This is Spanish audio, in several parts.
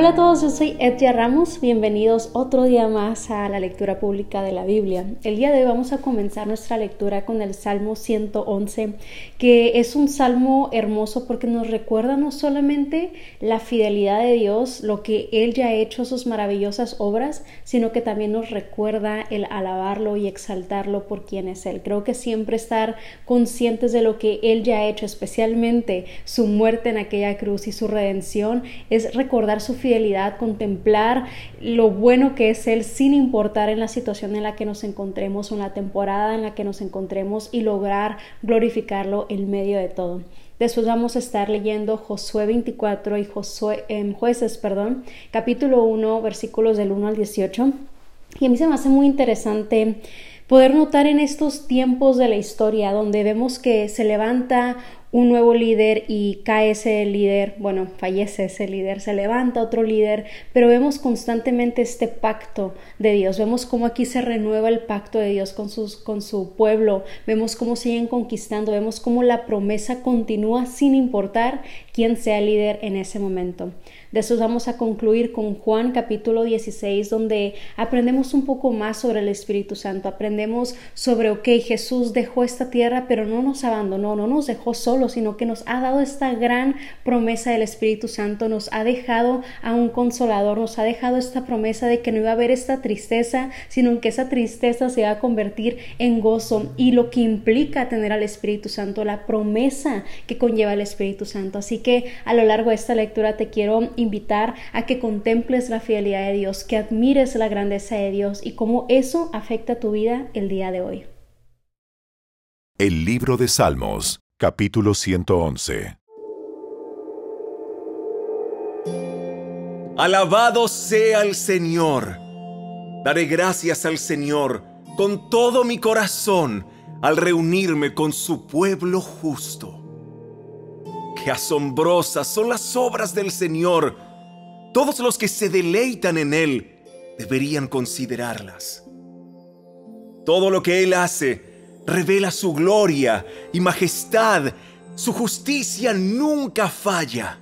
Hola a todos, yo soy Edja Ramos. Bienvenidos otro día más a la lectura pública de la Biblia. El día de hoy vamos a comenzar nuestra lectura con el Salmo 111, que es un salmo hermoso porque nos recuerda no solamente la fidelidad de Dios, lo que Él ya ha hecho, sus maravillosas obras, sino que también nos recuerda el alabarlo y exaltarlo por quien es Él. Creo que siempre estar conscientes de lo que Él ya ha hecho, especialmente su muerte en aquella cruz y su redención, es recordar su fidelidad, contemplar lo bueno que es Él sin importar en la situación en la que nos encontremos, en la temporada en la que nos encontremos y lograr glorificarlo en medio de todo. Después vamos a estar leyendo Josué 24 y Josué, en jueces, perdón, capítulo 1, versículos del 1 al 18. Y a mí se me hace muy interesante poder notar en estos tiempos de la historia donde vemos que se levanta un nuevo líder y cae ese líder, bueno, fallece ese líder, se levanta otro líder, pero vemos constantemente este pacto de Dios, vemos cómo aquí se renueva el pacto de Dios con, sus, con su pueblo, vemos cómo siguen conquistando, vemos cómo la promesa continúa sin importar quién sea líder en ese momento. De eso vamos a concluir con Juan capítulo 16, donde aprendemos un poco más sobre el Espíritu Santo. Aprendemos sobre, ok, Jesús dejó esta tierra, pero no nos abandonó, no nos dejó solos, sino que nos ha dado esta gran promesa del Espíritu Santo, nos ha dejado a un consolador, nos ha dejado esta promesa de que no iba a haber esta tristeza, sino que esa tristeza se va a convertir en gozo y lo que implica tener al Espíritu Santo, la promesa que conlleva el Espíritu Santo. Así que a lo largo de esta lectura te quiero invitar a que contemples la fidelidad de Dios, que admires la grandeza de Dios y cómo eso afecta tu vida el día de hoy. El libro de Salmos, capítulo 111. Alabado sea el Señor. Daré gracias al Señor con todo mi corazón al reunirme con su pueblo justo. Qué asombrosas son las obras del Señor. Todos los que se deleitan en Él deberían considerarlas. Todo lo que Él hace revela su gloria y majestad. Su justicia nunca falla.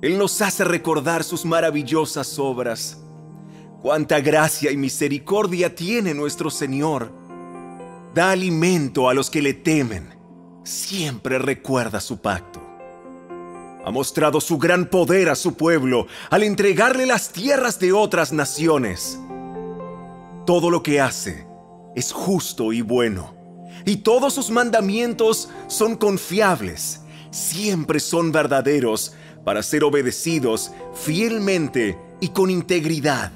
Él nos hace recordar sus maravillosas obras. Cuánta gracia y misericordia tiene nuestro Señor. Da alimento a los que le temen siempre recuerda su pacto. Ha mostrado su gran poder a su pueblo al entregarle las tierras de otras naciones. Todo lo que hace es justo y bueno, y todos sus mandamientos son confiables, siempre son verdaderos para ser obedecidos fielmente y con integridad.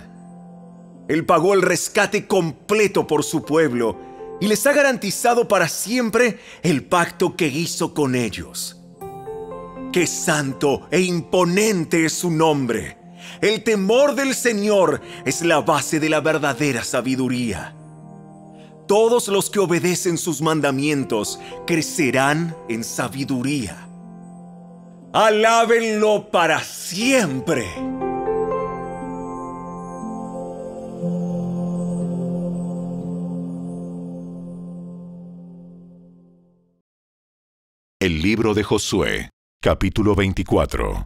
Él pagó el rescate completo por su pueblo y les ha garantizado para siempre el pacto que hizo con ellos. Qué santo e imponente es su nombre. El temor del Señor es la base de la verdadera sabiduría. Todos los que obedecen sus mandamientos crecerán en sabiduría. Alábenlo para siempre. El libro de Josué, capítulo 24.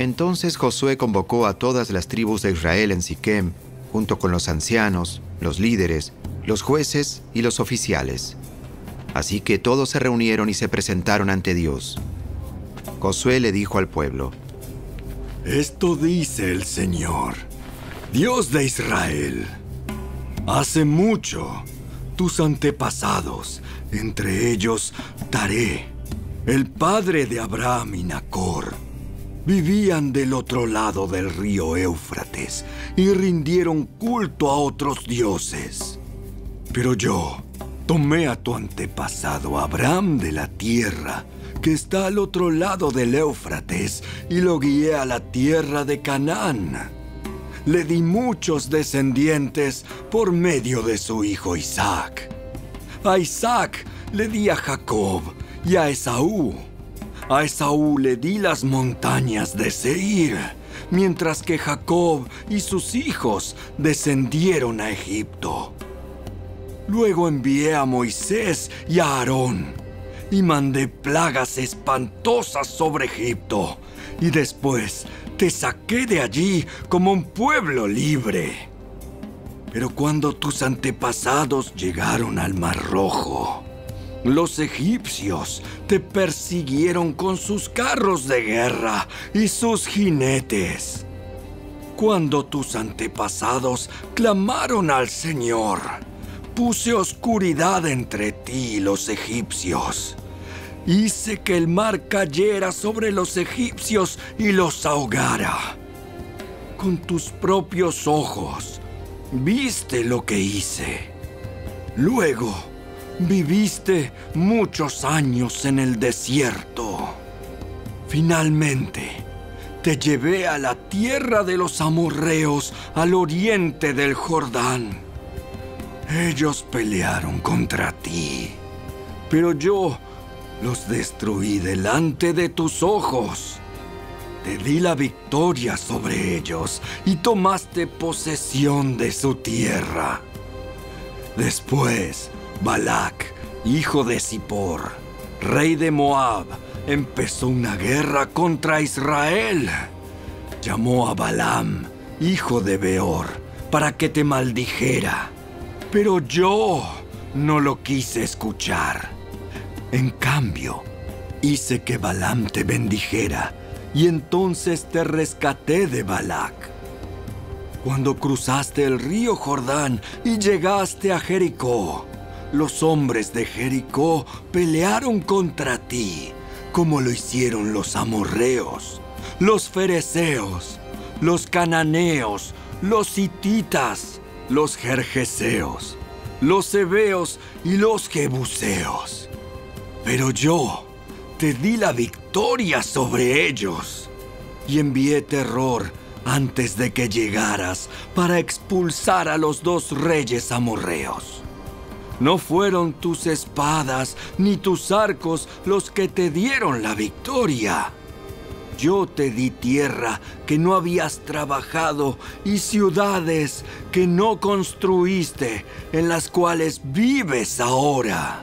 Entonces Josué convocó a todas las tribus de Israel en Siquem, junto con los ancianos, los líderes, los jueces y los oficiales. Así que todos se reunieron y se presentaron ante Dios. Josué le dijo al pueblo, Esto dice el Señor, Dios de Israel. Hace mucho, tus antepasados entre ellos Taré, el padre de Abraham y Nacor, vivían del otro lado del río Éufrates y rindieron culto a otros dioses. Pero yo tomé a tu antepasado Abraham de la tierra, que está al otro lado del Éufrates, y lo guié a la tierra de Canaán. Le di muchos descendientes por medio de su hijo Isaac. A Isaac le di a Jacob y a Esaú. A Esaú le di las montañas de Seir, mientras que Jacob y sus hijos descendieron a Egipto. Luego envié a Moisés y a Aarón, y mandé plagas espantosas sobre Egipto. Y después te saqué de allí como un pueblo libre. Pero cuando tus antepasados llegaron al Mar Rojo, los egipcios te persiguieron con sus carros de guerra y sus jinetes. Cuando tus antepasados clamaron al Señor, puse oscuridad entre ti y los egipcios. Hice que el mar cayera sobre los egipcios y los ahogara. Con tus propios ojos viste lo que hice. Luego viviste muchos años en el desierto. Finalmente, te llevé a la tierra de los amorreos al oriente del Jordán. Ellos pelearon contra ti, pero yo los destruí delante de tus ojos. Te di la victoria sobre ellos y tomaste posesión de su tierra. Después, Balak, hijo de Zippor, rey de Moab, empezó una guerra contra Israel. Llamó a Balaam, hijo de Beor, para que te maldijera. Pero yo no lo quise escuchar. En cambio, hice que Balaam te bendijera y entonces te rescaté de Balac. Cuando cruzaste el río Jordán y llegaste a Jericó, los hombres de Jericó pelearon contra ti, como lo hicieron los amorreos, los fereceos, los cananeos, los hititas, los jerjeseos, los hebeos y los jebuseos. Pero yo te di la victoria sobre ellos y envié terror antes de que llegaras para expulsar a los dos reyes amorreos. No fueron tus espadas ni tus arcos los que te dieron la victoria. Yo te di tierra que no habías trabajado y ciudades que no construiste, en las cuales vives ahora.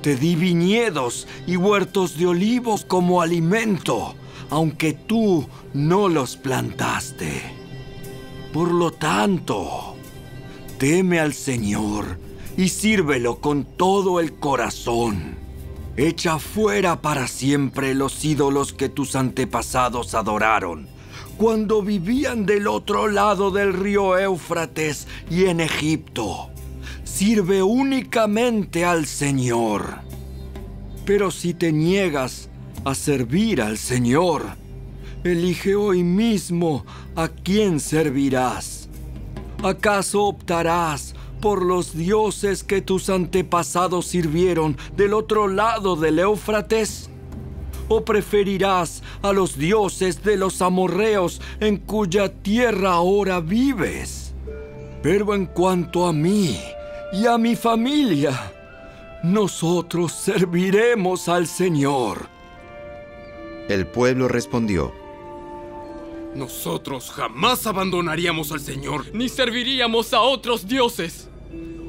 Te di viñedos y huertos de olivos como alimento, aunque tú no los plantaste. Por lo tanto, teme al Señor y sírvelo con todo el corazón. Echa fuera para siempre los ídolos que tus antepasados adoraron cuando vivían del otro lado del río Éufrates y en Egipto sirve únicamente al Señor. Pero si te niegas a servir al Señor, elige hoy mismo a quién servirás. ¿Acaso optarás por los dioses que tus antepasados sirvieron del otro lado del Éufrates? ¿O preferirás a los dioses de los amorreos en cuya tierra ahora vives? Pero en cuanto a mí, y a mi familia. Nosotros serviremos al Señor. El pueblo respondió, Nosotros jamás abandonaríamos al Señor, ni serviríamos a otros dioses.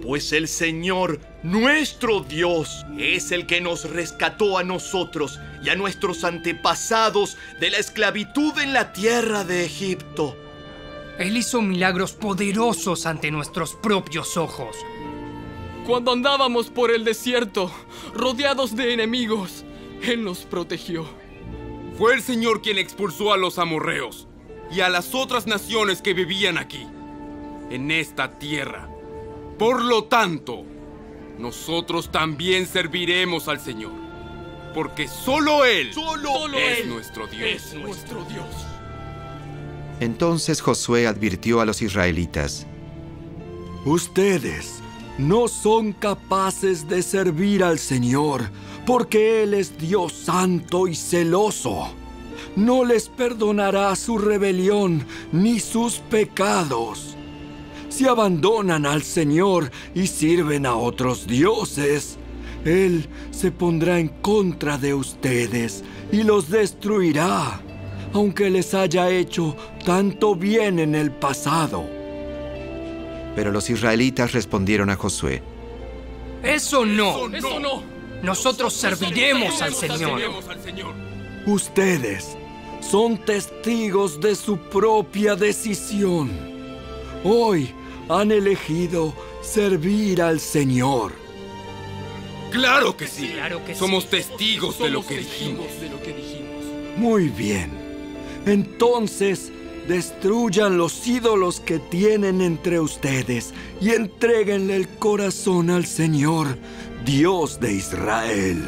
Pues el Señor, nuestro Dios, es el que nos rescató a nosotros y a nuestros antepasados de la esclavitud en la tierra de Egipto. Él hizo milagros poderosos ante nuestros propios ojos. Cuando andábamos por el desierto, rodeados de enemigos, Él nos protegió. Fue el Señor quien expulsó a los amorreos y a las otras naciones que vivían aquí, en esta tierra. Por lo tanto, nosotros también serviremos al Señor, porque solo Él, Solo es Él nuestro Dios. es nuestro Dios. Entonces Josué advirtió a los israelitas, Ustedes no son capaces de servir al Señor, porque Él es Dios santo y celoso. No les perdonará su rebelión ni sus pecados. Si abandonan al Señor y sirven a otros dioses, Él se pondrá en contra de ustedes y los destruirá, aunque les haya hecho tanto bien en el pasado. pero los israelitas respondieron a Josué, Eso no. Eso no. Nosotros serviremos al Señor. Ustedes son testigos de su propia decisión. Hoy han elegido servir al Señor. Claro que sí. Claro que sí. Somos testigos de lo que dijimos. Muy bien. Entonces, destruyan los ídolos que tienen entre ustedes y entréguenle el corazón al Señor, Dios de Israel.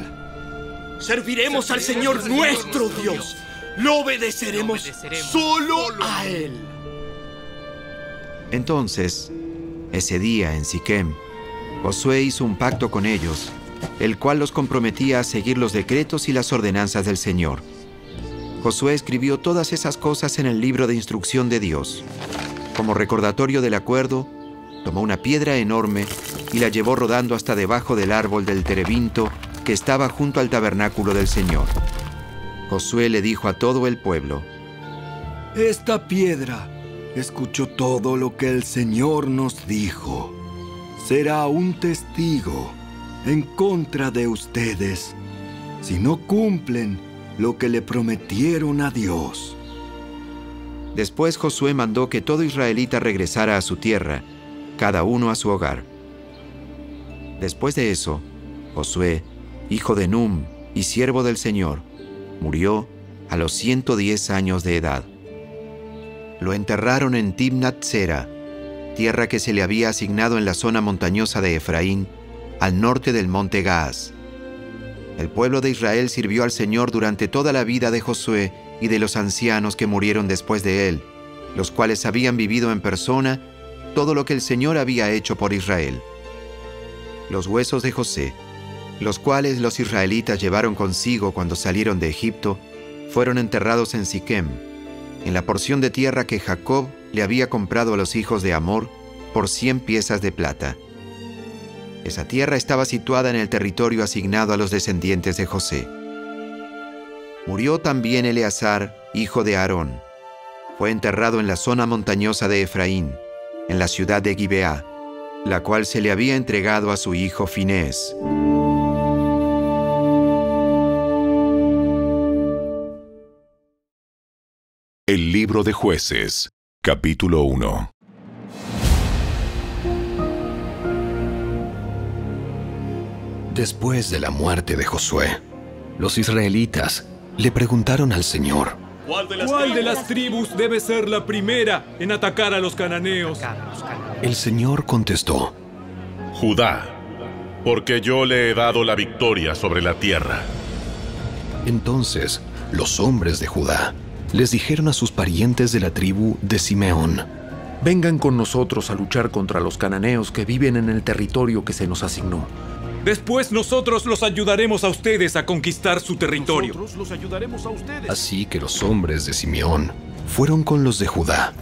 Serviremos al Señor nuestro Dios. Lo obedeceremos solo a Él. Entonces, ese día en Siquem, Josué hizo un pacto con ellos, el cual los comprometía a seguir los decretos y las ordenanzas del Señor. Josué escribió todas esas cosas en el libro de instrucción de Dios. Como recordatorio del acuerdo, tomó una piedra enorme y la llevó rodando hasta debajo del árbol del terebinto que estaba junto al tabernáculo del Señor. Josué le dijo a todo el pueblo, Esta piedra escuchó todo lo que el Señor nos dijo. Será un testigo en contra de ustedes si no cumplen lo que le prometieron a Dios. Después Josué mandó que todo israelita regresara a su tierra, cada uno a su hogar. Después de eso, Josué, hijo de Num y siervo del Señor, murió a los 110 años de edad. Lo enterraron en Timnat Sera, tierra que se le había asignado en la zona montañosa de Efraín, al norte del monte Gaas. El pueblo de Israel sirvió al Señor durante toda la vida de Josué y de los ancianos que murieron después de él, los cuales habían vivido en persona todo lo que el Señor había hecho por Israel. Los huesos de José, los cuales los israelitas llevaron consigo cuando salieron de Egipto, fueron enterrados en Siquem, en la porción de tierra que Jacob le había comprado a los hijos de Amor por cien piezas de plata. Esa tierra estaba situada en el territorio asignado a los descendientes de José. Murió también Eleazar, hijo de Aarón. Fue enterrado en la zona montañosa de Efraín, en la ciudad de Gibeá, la cual se le había entregado a su hijo Finés. El libro de jueces, capítulo 1. Después de la muerte de Josué, los israelitas le preguntaron al Señor, ¿Cuál de las tribus debe ser la primera en atacar a los cananeos? el Señor contestó, Judá, porque yo le he dado la victoria sobre la tierra. entonces los hombres de Judá les dijeron a sus parientes de la tribu de Simeón, Vengan con nosotros a luchar contra los cananeos que viven en el territorio que se nos asignó. Después nosotros los ayudaremos a ustedes a conquistar su territorio. los ayudaremos a ustedes. Así que los hombres de Simeón fueron con los de Judá.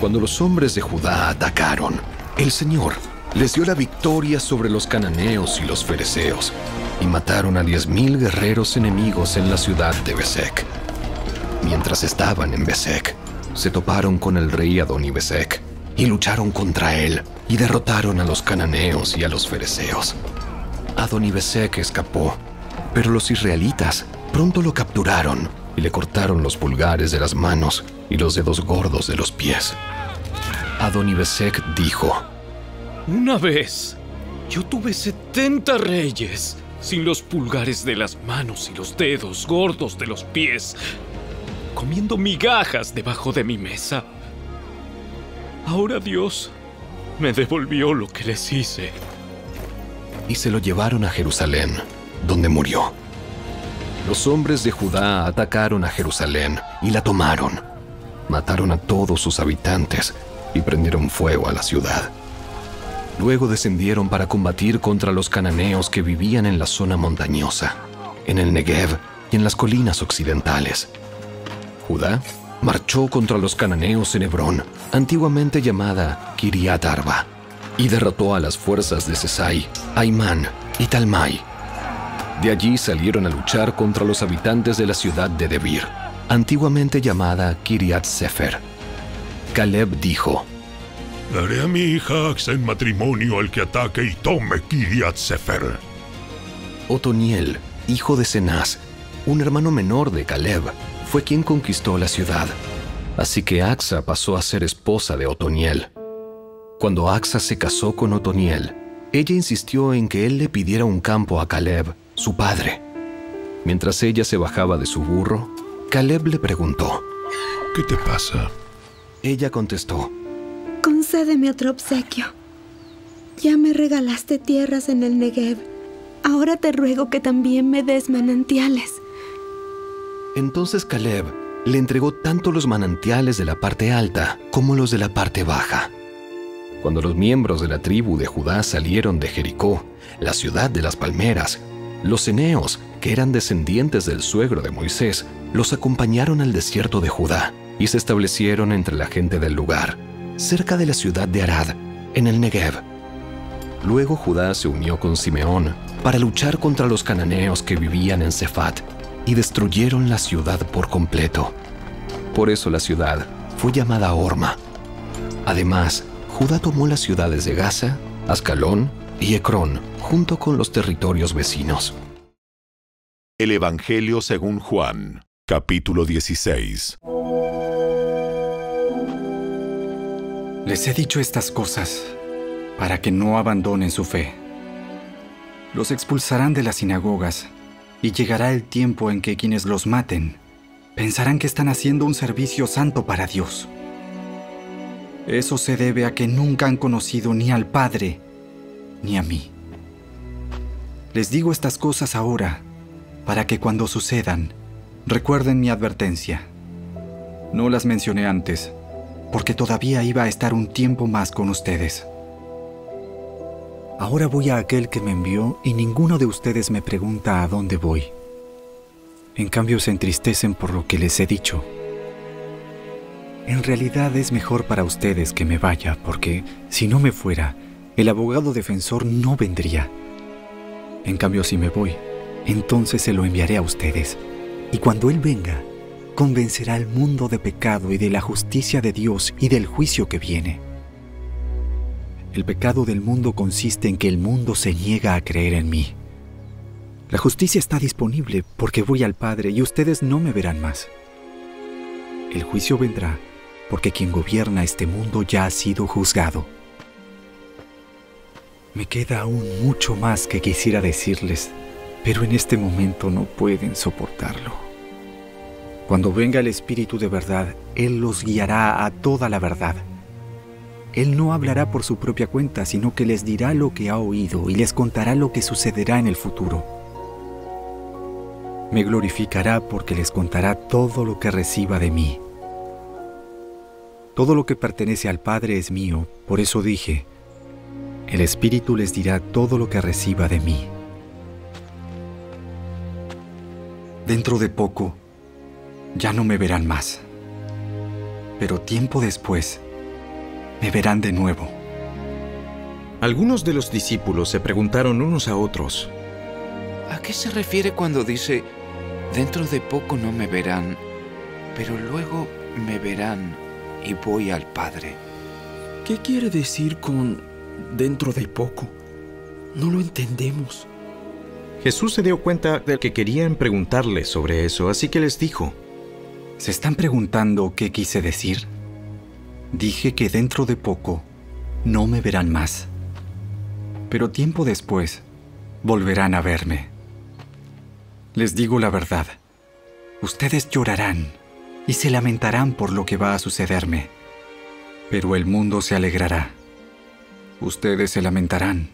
Cuando los hombres de Judá atacaron, el Señor les dio la victoria sobre los cananeos y los fereceos, y mataron a diez mil guerreros enemigos en la ciudad de Besek. Mientras estaban en Besek, se toparon con el rey Adonibesek y lucharon contra él y derrotaron a los cananeos y a los fereceos. Adonibesek escapó, pero los israelitas pronto lo capturaron y le cortaron los pulgares de las manos y los dedos gordos de los pies. Adonibesek dijo, Una vez, yo tuve 70 reyes, sin los pulgares de las manos y los dedos gordos de los pies, comiendo migajas debajo de mi mesa. Ahora Dios me devolvió lo que les hice. y se lo llevaron a Jerusalén, donde murió. Los hombres de Judá atacaron a Jerusalén y la tomaron. Mataron a todos sus habitantes y prendieron fuego a la ciudad. Luego descendieron para combatir contra los cananeos que vivían en la zona montañosa, en el Negev y en las colinas occidentales. Judá marchó contra los cananeos en Hebrón, antiguamente llamada Kiriat Arba, y derrotó a las fuerzas de Sesai, Aimán y Talmai. De allí salieron a luchar contra los habitantes de la ciudad de Debir, antiguamente llamada Kiriat Sefer. Caleb dijo, Daré a mi hija Axa en matrimonio al que ataque y tome Kiriat Sefer. Otoniel, hijo de Cenaz, un hermano menor de Caleb, fue quien conquistó la ciudad. Así que Axa pasó a ser esposa de Otoniel. Cuando Axa se casó con Otoniel, ella insistió en que él le pidiera un campo a Caleb, su padre. Mientras ella se bajaba de su burro, Caleb le preguntó, ¿Qué te pasa? Ella contestó, Concédeme otro obsequio. Ya me regalaste tierras en el Negev. Ahora te ruego que también me des manantiales. Entonces Caleb le entregó tanto los manantiales de la parte alta como los de la parte baja. Cuando los miembros de la tribu de Judá salieron de Jericó, la ciudad de las palmeras, los eneos, que eran descendientes del suegro de Moisés, los acompañaron al desierto de Judá y se establecieron entre la gente del lugar, cerca de la ciudad de Arad, en el Negev. Luego Judá se unió con Simeón para luchar contra los cananeos que vivían en Cefat y destruyeron la ciudad por completo. Por eso la ciudad fue llamada Orma. Además, Judá tomó las ciudades de Gaza, Ascalón y Ecrón, junto con los territorios vecinos. El Evangelio según Juan, capítulo 16. Les he dicho estas cosas para que no abandonen su fe. Los expulsarán de las sinagogas y llegará el tiempo en que quienes los maten pensarán que están haciendo un servicio santo para Dios. Eso se debe a que nunca han conocido ni al Padre ni a mí. Les digo estas cosas ahora para que cuando sucedan recuerden mi advertencia. No las mencioné antes porque todavía iba a estar un tiempo más con ustedes. Ahora voy a aquel que me envió y ninguno de ustedes me pregunta a dónde voy. En cambio se entristecen por lo que les he dicho. En realidad es mejor para ustedes que me vaya, porque si no me fuera, el abogado defensor no vendría. En cambio, si me voy, entonces se lo enviaré a ustedes. Y cuando Él venga, convencerá al mundo de pecado y de la justicia de Dios y del juicio que viene. El pecado del mundo consiste en que el mundo se niega a creer en mí. La justicia está disponible porque voy al Padre y ustedes no me verán más. El juicio vendrá porque quien gobierna este mundo ya ha sido juzgado. Me queda aún mucho más que quisiera decirles, pero en este momento no pueden soportarlo. Cuando venga el Espíritu de verdad, Él los guiará a toda la verdad. Él no hablará por su propia cuenta, sino que les dirá lo que ha oído y les contará lo que sucederá en el futuro. Me glorificará porque les contará todo lo que reciba de mí. Todo lo que pertenece al Padre es mío, por eso dije, el Espíritu les dirá todo lo que reciba de mí. Dentro de poco, ya no me verán más, pero tiempo después, me verán de nuevo. Algunos de los discípulos se preguntaron unos a otros, ¿A qué se refiere cuando dice, dentro de poco no me verán, pero luego me verán y voy al Padre? ¿qué quiere decir con dentro de poco? No lo entendemos. Jesús se dio cuenta de que querían preguntarle sobre eso, así que les dijo, ¿Se están preguntando qué quise decir? Dije que dentro de poco no me verán más, pero tiempo después volverán a verme. Les digo la verdad, ustedes llorarán y se lamentarán por lo que va a sucederme, pero el mundo se alegrará. Ustedes se lamentarán,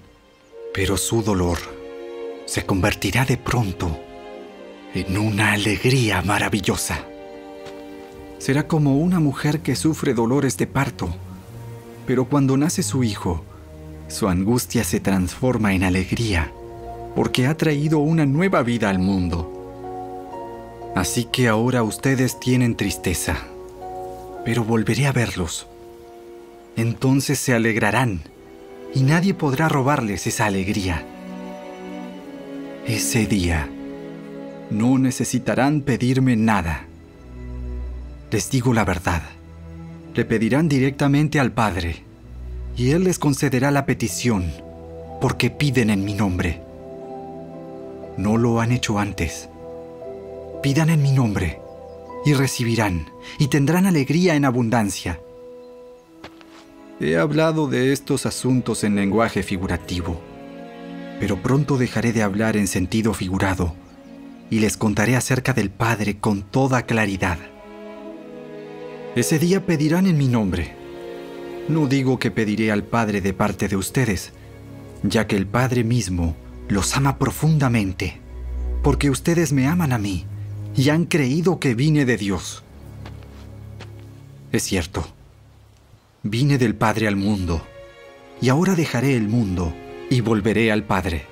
pero su dolor se convertirá de pronto en una alegría maravillosa. Será como una mujer que sufre dolores de parto, pero cuando nace su hijo, su angustia se transforma en alegría, porque ha traído una nueva vida al mundo. Así que ahora ustedes tienen tristeza, pero volveré a verlos. Entonces se alegrarán y nadie podrá robarles esa alegría. Ese día no necesitarán pedirme nada. Les digo la verdad. Le pedirán directamente al Padre y Él les concederá la petición porque piden en mi nombre. no lo han hecho antes. Pidan en mi nombre y recibirán, y tendrán alegría en abundancia. He hablado de estos asuntos en lenguaje figurativo, pero pronto dejaré de hablar en sentido figurado y les contaré acerca del Padre con toda claridad. Ese día pedirán en mi nombre. No digo que pediré al Padre de parte de ustedes, ya que el Padre mismo los ama profundamente, porque ustedes me aman a mí y han creído que vine de Dios. Es cierto, vine del Padre al mundo, y ahora dejaré el mundo y volveré al Padre.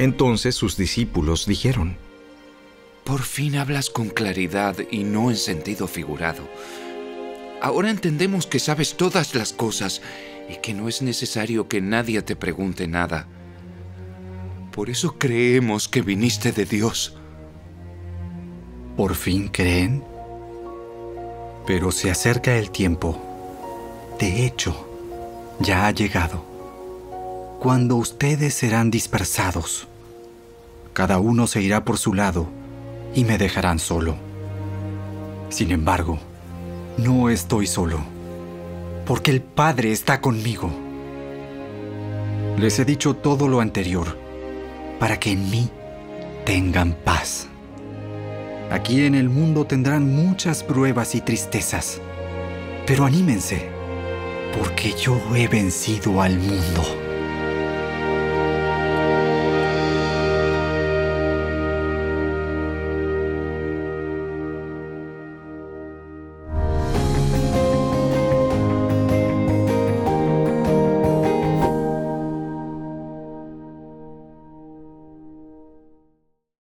Entonces sus discípulos dijeron, Por fin hablas con claridad y no en sentido figurado. Ahora entendemos que sabes todas las cosas y que no es necesario que nadie te pregunte nada. Por eso creemos que viniste de Dios. ¿Por fin creen? Pero se acerca el tiempo. De hecho, ya ha llegado. Cuando ustedes serán dispersados. Cada uno se irá por su lado y me dejarán solo. Sin embargo, no estoy solo, porque el Padre está conmigo. Les he dicho todo lo anterior, para que en mí tengan paz. Aquí en el mundo tendrán muchas pruebas y tristezas, pero anímense, porque yo he vencido al mundo.